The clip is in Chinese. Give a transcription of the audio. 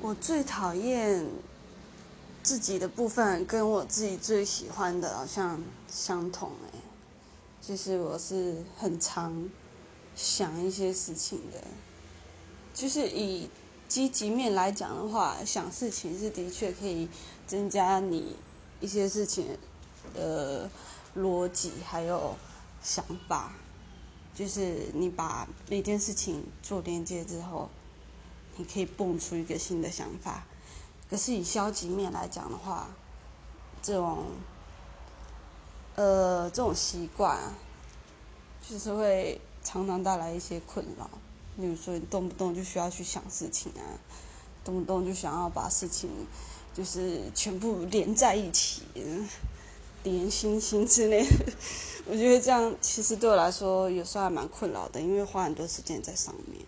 我最讨厌自己的部分，跟我自己最喜欢的好像相同哎。就是我是很常想一些事情的，就是以积极面来讲的话，想事情是的确可以增加你一些事情的逻辑还有想法。就是你把每件事情做连接之后，你可以蹦出一个新的想法。可是以消极面来讲的话，这种，呃，这种习惯，就是会常常带来一些困扰。比如说，你动不动就需要去想事情啊，动不动就想要把事情就是全部连在一起。连星星之类的，我觉得这样其实对我来说有时候还蛮困扰的，因为花很多时间在上面。